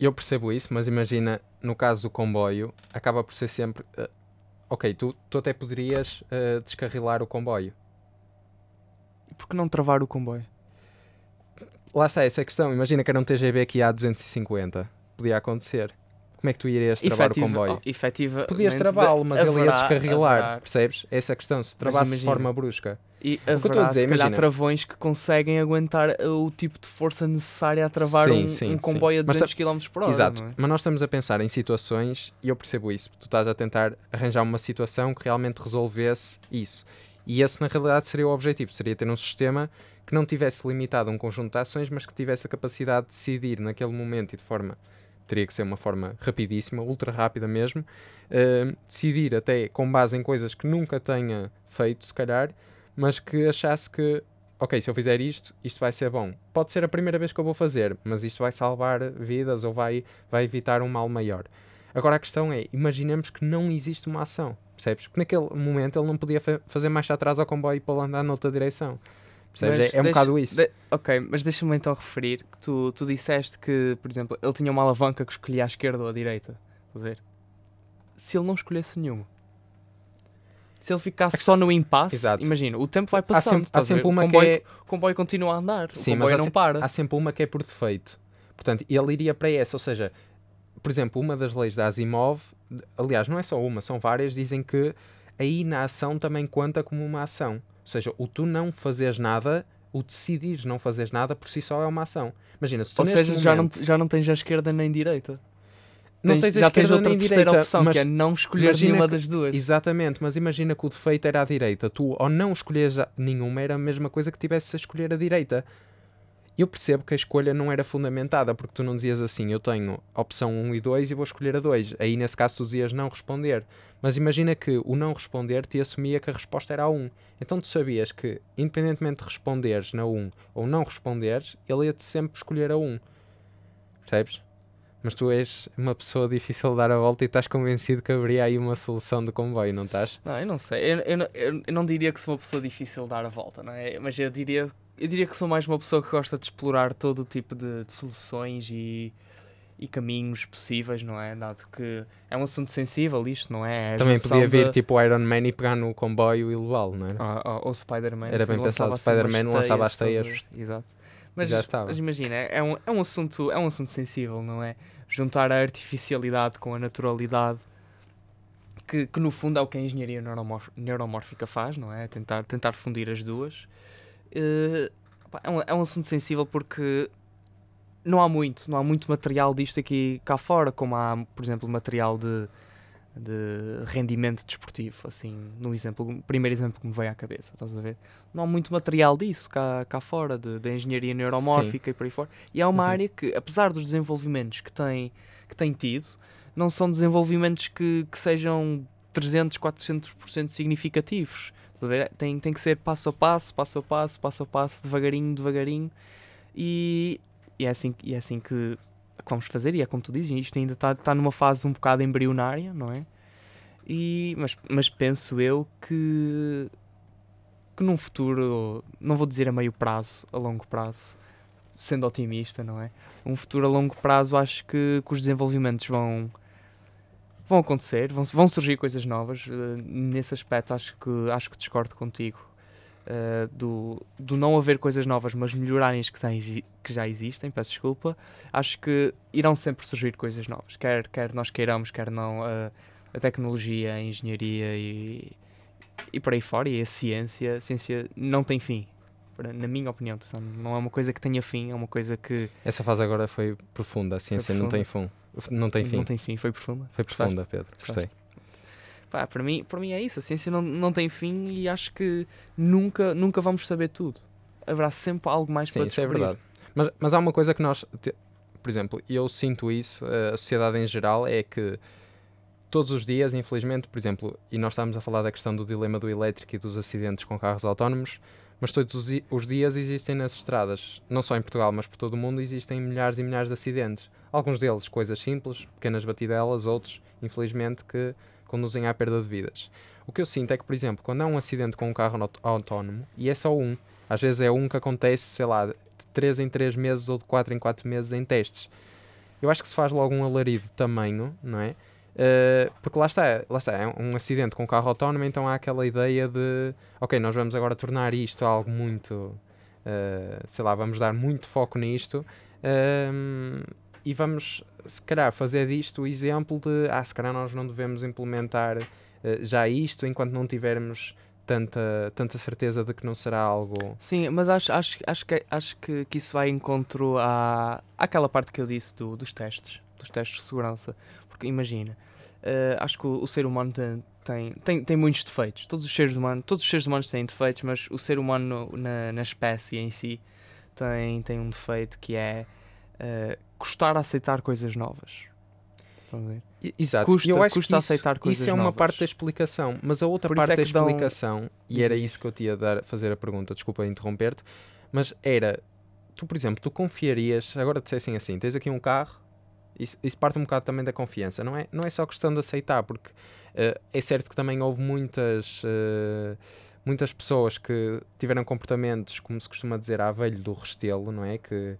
Eu percebo isso, mas imagina no caso do comboio, acaba por ser sempre. Uh, ok, tu, tu até poderias uh, descarrilar o comboio. E por que não travar o comboio? Lá está, essa é questão. Imagina que era um TGV aqui a 250. Podia acontecer. Como é que tu irias travar Efetiva, o comboio? Oh, efetiva, Podias travá-lo, mas haverá, ele ia descarrilar. Haverá. Percebes? Essa é a questão. Se travasse de forma brusca. E haverá, a dizer, se calhar, travões que conseguem aguentar o tipo de força necessária a travar sim, um, sim, um, comboio sim. a 200 km por hora. Exato. É? Mas nós estamos a pensar em situações, e eu percebo isso. Tu estás a tentar arranjar uma situação que realmente resolvesse isso. E esse, na realidade, seria o objetivo. Seria ter um sistema que não tivesse limitado um conjunto de ações, mas que tivesse a capacidade de decidir naquele momento e de forma teria que ser uma forma rapidíssima, ultra rápida mesmo, uh, decidir até com base em coisas que nunca tenha feito, se calhar, mas que achasse que, ok, se eu fizer isto, isto vai ser bom. Pode ser a primeira vez que eu vou fazer, mas isto vai salvar vidas ou vai, vai evitar um mal maior. Agora a questão é, imaginemos que não existe uma ação, percebes? Porque naquele momento ele não podia fa fazer marcha atrás ao comboio para andar noutra direção. Percebes? É, é um bocado isso. De, ok, mas deixa-me então referir que tu, tu disseste que, por exemplo, ele tinha uma alavanca que escolhia à esquerda ou à direita. A ver? Se ele não escolhesse nenhum, se ele ficasse só no impasse, Exato. imagina, o tempo vai passando. Há sempre, há sempre uma o comboio, que é... o comboio continua a andar, Sim, o comboio mas não para. Há sempre uma que é por defeito. Portanto, ele iria para essa. Ou seja, por exemplo, uma das leis da Asimov, aliás, não é só uma, são várias, dizem que a inação também conta como uma ação. Ou seja, o tu não fazeres nada, o decidir não fazeres nada por si só é uma ação. Imagina, se tu Ou seja, momento... já, não, já não tens a esquerda nem direita. Não tens, já tens outra terceira direita, opção, mas que é não escolher nenhuma das duas. Exatamente, mas imagina que o defeito era à direita. Tu, ao não escolheres nenhuma, era a mesma coisa que tivesse a escolher a direita eu percebo que a escolha não era fundamentada, porque tu não dizias assim, eu tenho opção 1 e 2 e vou escolher a 2. Aí nesse caso tu dizias não responder. Mas imagina que o não responder te assumia que a resposta era a 1. Então tu sabias que, independentemente de responderes na 1 ou não responderes, ele ia-te sempre escolher a 1. Percebes? Mas tu és uma pessoa difícil de dar a volta e estás convencido que haveria aí uma solução do comboio, não estás? Não, eu não sei. Eu, eu, eu, eu não diria que sou uma pessoa difícil de dar a volta, não é? Mas eu diria eu diria que sou mais uma pessoa que gosta de explorar todo o tipo de, de soluções e, e caminhos possíveis, não é? Dado que é um assunto sensível isto, não é? é Também podia vir tipo Iron Man e pegar no comboio e levá-lo, não é? Ah, ah, ou Spider-Man. Era bem pensado, assim Spider-Man lançava as teias. Exato. Mas, Já estava. mas imagina, é um, é, um assunto, é um assunto sensível, não é? Juntar a artificialidade com a naturalidade, que, que no fundo é o que a engenharia neuromórfica faz, não é? Tentar, tentar fundir as duas. Uh, É um, é um assunto sensível porque não há muito, não há muito material disto aqui cá fora, como há, por exemplo, material de, de rendimento desportivo, assim, no exemplo, primeiro exemplo que me veio à cabeça, estás a ver? Não há muito material disso cá, cá fora, de, de engenharia neuromórfica Sim. e por aí fora. E é uma uhum. área que, apesar dos desenvolvimentos que tem, que tem tido, não são desenvolvimentos que, que sejam 300, 400% significativos. Tem, tem que ser passo a passo, passo a passo, passo a passo, devagarinho, devagarinho. E, e, é, assim, e é assim que, vamos fazer. E é como tu dizes, isto ainda está tá numa fase um bocado embrionária, não é? E, mas, mas penso eu que, que num futuro, não vou dizer a meio prazo, a longo prazo, sendo otimista, não é? Um futuro a longo prazo, acho que, que os desenvolvimentos vão vão acontecer, vão, vão surgir coisas novas. Uh, nesse aspecto, acho que, acho que discordo contigo. Uh, do, do não haver coisas novas, mas melhorarem as que já, que já existem, peço desculpa, acho que irão sempre surgir coisas novas. Quer, quer nós queiramos, quer não, uh, a tecnologia, a engenharia e, e por aí fora, e a ciência, a ciência não tem fim. Na minha opinião, não é uma coisa que tenha fim, é uma coisa que. Essa fase agora foi profunda, a ciência não tem fim. Não tem fim. Não tem fim, foi profunda. Foi profunda, Pedro. Gostei. Pá, para mim, para mim é isso. A ciência não, não tem fim e acho que nunca, nunca vamos saber tudo. Haverá sempre algo mais Sim, para descobrir. Sim, isso é verdade. Mas, mas há uma coisa que nós, por exemplo, eu sinto isso, a sociedade em geral, é que todos os dias, infelizmente, por exemplo, e nós estávamos a falar da questão do dilema do elétrico e dos acidentes com carros autónomos, mas todos os, os dias existem nas estradas, não só em Portugal, mas por todo o mundo, existem milhares e milhares de acidentes. Alguns deles coisas simples, pequenas batidelas, outros, infelizmente, que conduzem à perda de vidas. O que eu sinto é que, por exemplo, quando há um acidente com um carro autónomo, e é só um, às vezes é um que acontece, sei lá, de 3 em 3 meses ou de 4 em 4 meses em testes. Eu acho que se faz logo um alarido de tamanho, não é? Uh, porque lá está, lá está, é um acidente com um carro autónomo, então há aquela ideia de, ok, nós vamos agora tornar isto algo muito, uh, sei lá, vamos dar muito foco nisto. Uh, e vamos, se calhar, fazer disto o exemplo de, ah, se calhar nós não devemos implementar uh, já isto enquanto não tivermos tanta, tanta certeza de que não será algo. Sim, mas acho, acho, acho, que, acho que, que isso vai encontro à, àquela parte que eu disse do, dos testes, dos testes de segurança. Porque imagina, uh, acho que o, o, ser humano tem, tem, tem, tem muitos defeitos. Todos os seres humanos, todos os seres humanos têm defeitos, mas o ser humano na, na espécie em si tem, tem um defeito que é uh, custar a aceitar coisas novas. Exato, custa, eu acho custa que isso, aceitar coisas Isso é uma novas. parte da explicação, mas a outra Por parte é da explicação, e era isso que eu tinha a dar, fazer a pergunta, desculpa interromper-te, mas era, tu por exemplo, tu confiarias, agora dissessem assim, tens aqui um carro, isso, isso, parte um bocado também da confiança, não é, não é só questão de aceitar, porque uh, é certo que também houve muitas... Uh, muitas pessoas que tiveram comportamentos, como se costuma dizer, à velho do restelo, não é? Que,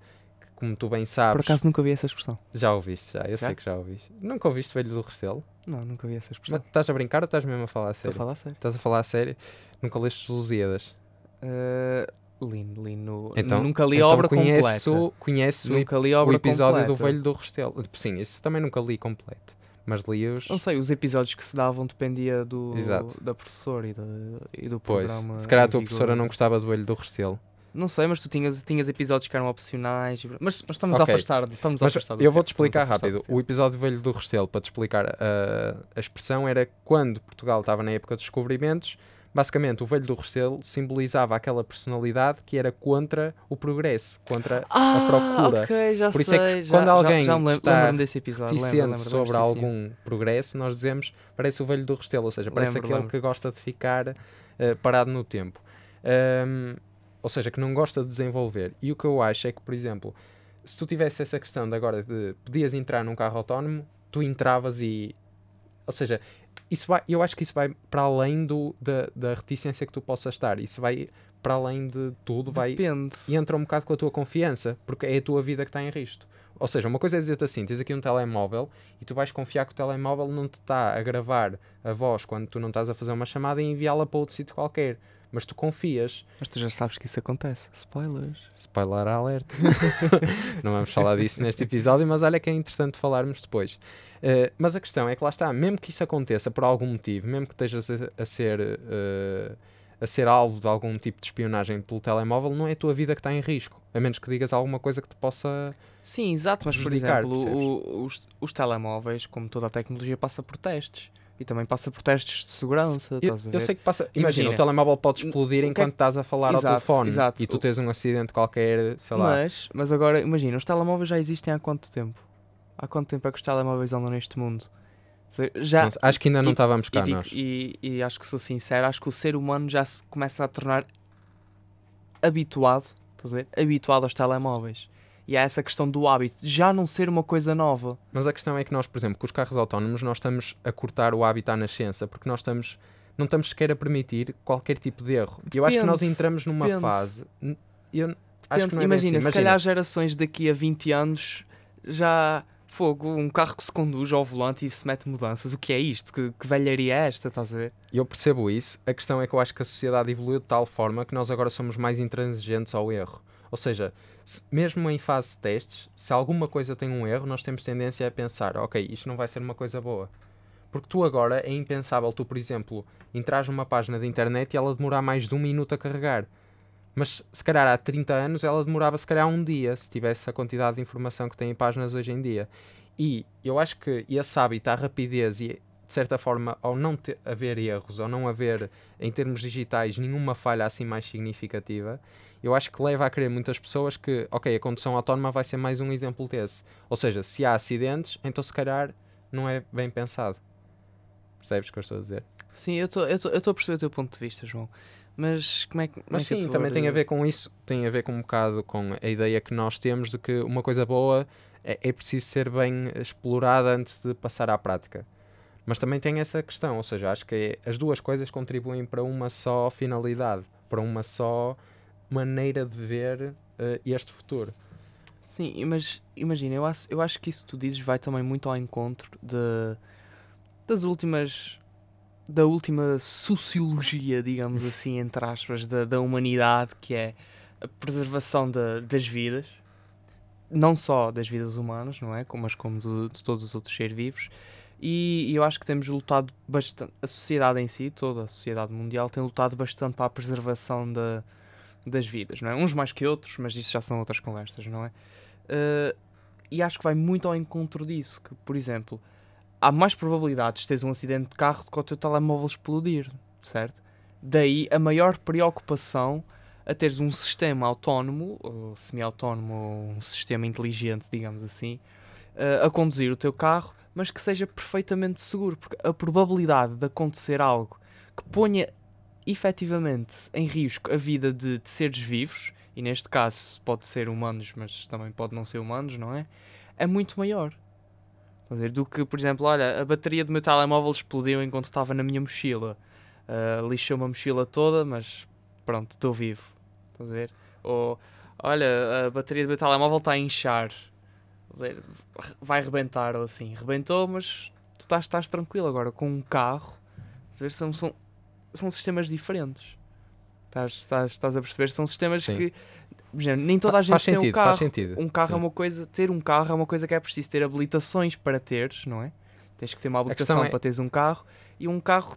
como tu bem sabes. Por acaso nunca ouvi essa expressão. Já ouviste, já, eu já? sei que já ouviste. Nunca ouviste Velho do Restelo? Não, nunca ouvi essa expressão. Mas estás a brincar ou estás mesmo a falar a sério? Estou a falar a sério. Estás a falar a sério? Nunca leste Lusíadas? Uh, li, li no, então, nunca li então a obra conheço, completa. Conheço nunca li obra o episódio completa. do Velho do Restelo. Sim, isso também nunca li completo. Mas li os. Não sei, os episódios que se davam dependia do, Exato. da professora e, da, e do pois, programa. Se calhar a tua professora não gostava do Velho do Restelo. Não sei, mas tu tinhas, tinhas episódios que eram opcionais. Mas, mas estamos okay. a afastar. Estamos a afastar eu vou-te explicar rápido. O episódio velho do Restelo, para te explicar uh, a expressão, era quando Portugal estava na época dos descobrimentos. Basicamente, o velho do Restelo simbolizava aquela personalidade que era contra o progresso, contra ah, a procura. Okay, já Por isso sei, é que já, quando alguém já, já está desse episódio, reticente sobre algum progresso, nós dizemos parece o velho do Restelo, ou seja, parece lembro, aquele lembro. que gosta de ficar uh, parado no tempo. Um, ou seja, que não gosta de desenvolver. E o que eu acho é que, por exemplo, se tu tivesse essa questão de agora de podias entrar num carro autónomo, tu entravas e. Ou seja, isso vai, eu acho que isso vai para além do, da, da reticência que tu possas estar. Isso vai para além de tudo, vai Depende. e entra um bocado com a tua confiança, porque é a tua vida que está em risco. Ou seja, uma coisa é dizer-te assim: tens aqui um telemóvel e tu vais confiar que o telemóvel não te está a gravar a voz quando tu não estás a fazer uma chamada e enviá-la para outro sítio qualquer mas tu confias. Mas tu já sabes que isso acontece. Spoilers. Spoiler alert. não vamos falar disso neste episódio, mas olha que é interessante falarmos depois. Uh, mas a questão é que lá está, mesmo que isso aconteça por algum motivo, mesmo que estejas a, a ser. Uh, a ser alvo de algum tipo de espionagem pelo telemóvel, não é a tua vida que está em risco. A menos que digas alguma coisa que te possa. Sim, exato, mas por exemplo, o, os, os telemóveis, como toda a tecnologia, passa por testes. E também passa por testes de segurança. Eu, eu sei que passa. Imagina, Imagina, o telemóvel pode explodir enquanto que... estás a falar exato, ao telefone exato. e tu tens um acidente qualquer, sei lá. Mas, mas agora, imagina, os telemóveis já existem há quanto tempo? Há quanto tempo é que os telemóveis andam neste mundo? Já, não, acho que ainda não estávamos cá, e, nós. E, e, acho que sou sincero, acho que o ser humano já se começa a tornar habituado, estás a ver? Habituado aos telemóveis. E há essa questão do hábito, já não ser uma coisa nova. Mas a questão é que nós, por exemplo, com os carros autónomos, nós estamos a cortar o hábito à nascença, porque nós estamos, não estamos sequer a permitir qualquer tipo de erro. E eu acho que nós entramos numa depende. fase. Eu acho que não é Imagina, assim. se calhar gerações daqui a 20 anos já fogo, um carro que se conduz ao volante e se mete mudanças. O que é isto? Que, que velharia é esta? Estás a ver? Eu percebo isso. A questão é que eu acho que a sociedade evoluiu de tal forma que nós agora somos mais intransigentes ao erro. Ou seja, mesmo em fase de testes, se alguma coisa tem um erro, nós temos tendência a pensar, ok, isto não vai ser uma coisa boa. Porque tu agora é impensável, tu, por exemplo, entras numa página de internet e ela demorar mais de um minuto a carregar. Mas se calhar há 30 anos ela demorava se calhar um dia, se tivesse a quantidade de informação que tem em páginas hoje em dia. E eu acho que esse hábito, a rapidez e de certa forma, ao não ter, haver erros, ao não haver, em termos digitais, nenhuma falha assim mais significativa, eu acho que leva a crer muitas pessoas que, ok, a condução autónoma vai ser mais um exemplo desse. Ou seja, se há acidentes, então se calhar não é bem pensado. Percebes o que eu estou a dizer? Sim, eu estou a perceber o teu ponto de vista, João. Mas como é que. Mas é que também tem a ver com isso, tem a ver com um bocado com a ideia que nós temos de que uma coisa boa é, é preciso ser bem explorada antes de passar à prática. Mas também tem essa questão, ou seja, acho que as duas coisas contribuem para uma só finalidade, para uma só maneira de ver uh, este futuro. Sim, mas imagina, eu acho, eu acho que isso que tu dizes vai também muito ao encontro de, das últimas. da última sociologia, digamos assim, entre aspas, da, da humanidade, que é a preservação de, das vidas, não só das vidas humanas, não é? Mas como de, de todos os outros seres vivos. E, e, eu acho que temos lutado bastante, a sociedade em si, toda a sociedade mundial, tem lutado bastante para a preservação da, das vidas, não é? Uns mais que outros, mas isso já são outras conversas, não é? Uh, e acho que vai muito ao encontro disso, que, por exemplo, há mais probabilidades de teres um acidente de carro do que o teu telemóvel explodir, certo? Daí a maior preocupação a teres um sistema autónomo, ou semi-autónomo, um sistema inteligente, digamos assim, uh, a conduzir o teu carro, mas que seja perfeitamente seguro, porque a probabilidade de acontecer algo que ponha efetivamente em risco a vida de, de seres vivos, e neste caso pode ser humanos, mas também pode não ser humanos, não é? É muito maior. Do que, por exemplo, olha, a bateria do meu telemóvel explodiu enquanto estava na minha mochila. Uh, lixou-me a mochila toda, mas pronto, estou vivo. Estás a ver? Ou, olha, a bateria do meu telemóvel está a inchar. Dizer, vai rebentar ou assim. Rebentou, mas tu estás, estás tranquilo agora com um carro. Ver, são, são, são sistemas diferentes. Estás, estás, estás a perceber? São sistemas Sim. que nem toda a gente faz tem sentido, um carro. Faz sentido. Um carro é Sim. é uma coisa, ter um carro é uma coisa que é preciso ter habilitações para teres, não é? Tens que ter uma habilitação é... para teres um carro e um carro,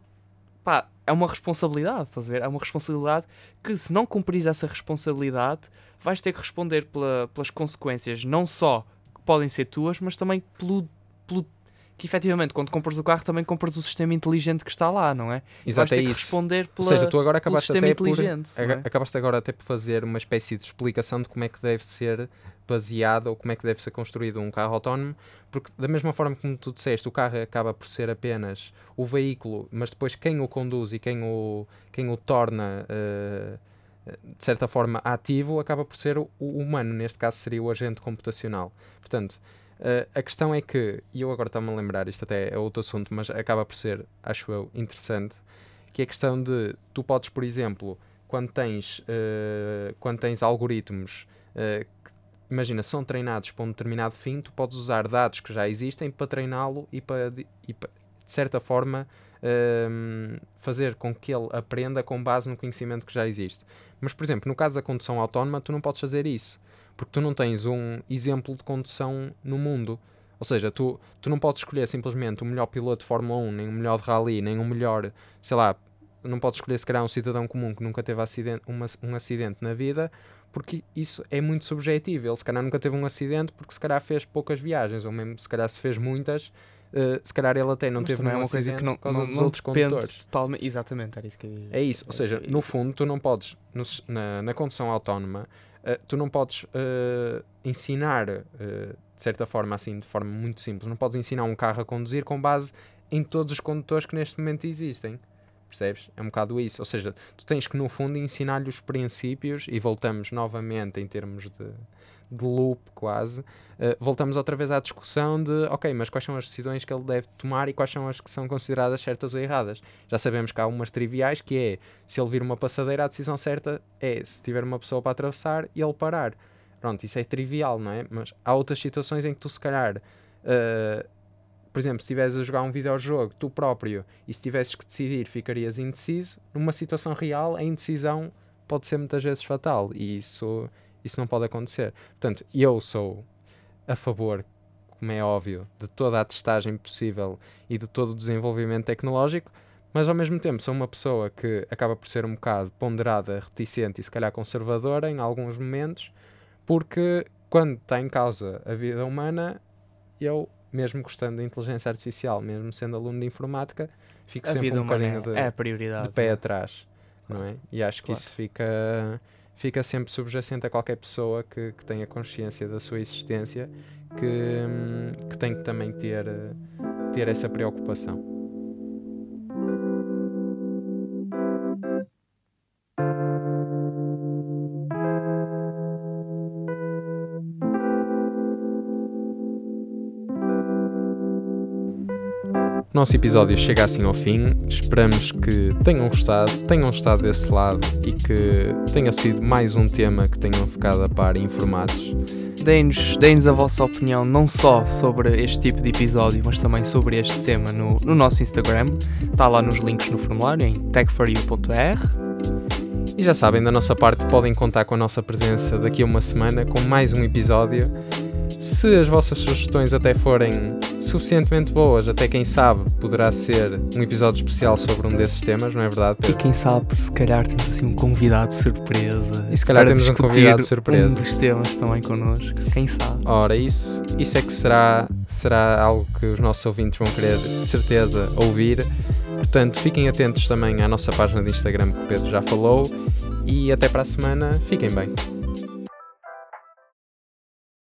pá, é uma responsabilidade, estás a ver? É uma responsabilidade que se não cumprires essa responsabilidade, vais ter que responder pela, pelas consequências, não só que podem ser tuas, mas também pelo, pelo que efetivamente quando compras o carro também compras o sistema inteligente que está lá, não é? Exato, é isso. responder pela, Ou seja, tu agora acabaste até por, é? acabaste agora até por fazer uma espécie de explicação de como é que deve ser baseado ou como é que deve ser construído um carro autónomo, porque da mesma forma como tu disseste, o carro acaba por ser apenas o veículo, mas depois quem o conduz e quem o, quem o torna uh, de certa forma ativo acaba por ser o, o humano, neste caso seria o agente computacional. Portanto, Uh, a questão é que, e eu agora estou-me a lembrar, isto até é outro assunto, mas acaba por ser, acho eu, interessante, que é a questão de, tu podes, por exemplo, quando tens, uh, quando tens algoritmos uh, que, imagina, são treinados para um determinado fim, tu podes usar dados que já existem para treiná-lo e para, e para, de certa forma, fazer com que ele aprenda com base no conhecimento que já existe. Mas, por exemplo, no caso da condução autónoma, tu não podes fazer isso porque tu não tens um exemplo de condução no mundo. Ou seja, tu, tu não podes escolher simplesmente o melhor piloto de Fórmula 1, nem o melhor de Rally, nem o melhor, sei lá, não podes escolher se calhar um cidadão comum que nunca teve acidente, uma, um acidente na vida, porque isso é muito subjetivo. Ele se calhar nunca teve um acidente porque se calhar fez poucas viagens, ou mesmo se calhar se fez muitas, uh, se calhar ele até não Mas teve é nenhum uma coisa que não, acidente por causa não, dos não outros condutores. totalmente. Exatamente, era isso que eu ia- É isso, ou seja, ia no fundo, tu não podes, no na, na condução autónoma, eh, tu não podes eh, ensinar, eh, de certa forma, assim, de forma muito simples, não podes ensinar um carro a conduzir com base em todos os condutores que neste momento existem. Percebes? É um bocado isso. Ou seja, tu tens que, no fundo, ensinar-lhe os princípios, e voltamos novamente em termos de, de loop, quase. eh, voltamos outra vez à discussão de, ok, mas quais são as decisões que ele deve tomar e quais são as que são consideradas certas ou erradas. Já sabemos que há umas triviais que é se ele vir uma passadeira, a decisão certa é se tiver uma pessoa para atravessar ele parar. Pronto, isso é trivial, não é? Mas há outras situações em que tu, se calhar, eh, por exemplo, se estiveres a jogar um videojogo tu próprio e se tivesses que decidir ficarias indeciso, numa situação real a indecisão pode ser muitas vezes fatal e isso, isso não pode acontecer. Portanto, eu sou a favor, como é óbvio, de toda a testagem possível e de todo o desenvolvimento tecnológico, mas ao mesmo tempo sou uma pessoa que acaba por ser um bocado ponderada, reticente e se calhar conservadora em alguns momentos, porque quando está em causa a vida humana, eu, mesmo gostando da inteligência artificial, mesmo sendo aluno de informática, fico A sempre um bocadinho de, é, é a prioridade. de pé né? atrás, não é? E acho que Claro. isso fica, fica sempre subjacente a qualquer pessoa que, que tenha consciência da sua existência, que, hum, que tem que também ter, eh, ter essa preocupação. Nosso episódio chega assim ao fim. Esperamos que tenham gostado, tenham estado desse lado e que tenha sido mais um tema que tenham ficado a par informados. Deem-nos deem-nos a vossa opinião não só sobre este tipo de episódio, mas também sobre este tema no, no nosso Instagram. Está lá nos links no formulário em techforyou.r. E já sabem, da nossa parte, podem contar com a nossa presença daqui a uma semana com mais um episódio. Se as vossas sugestões até forem suficientemente boas, até quem sabe poderá ser um episódio especial sobre um desses temas, não é verdade, E Pedro? quem sabe, se calhar temos assim um convidado de surpresa. E se calhar para temos um convidado de surpresa. Um dos temas também connosco. Quem sabe? Ora, isso, isso é que será, será algo que os nossos ouvintes vão querer, de certeza, ouvir. Portanto, fiquem atentos também à nossa página de Instagram que o Pedro já falou. E até para a semana. Fiquem bem.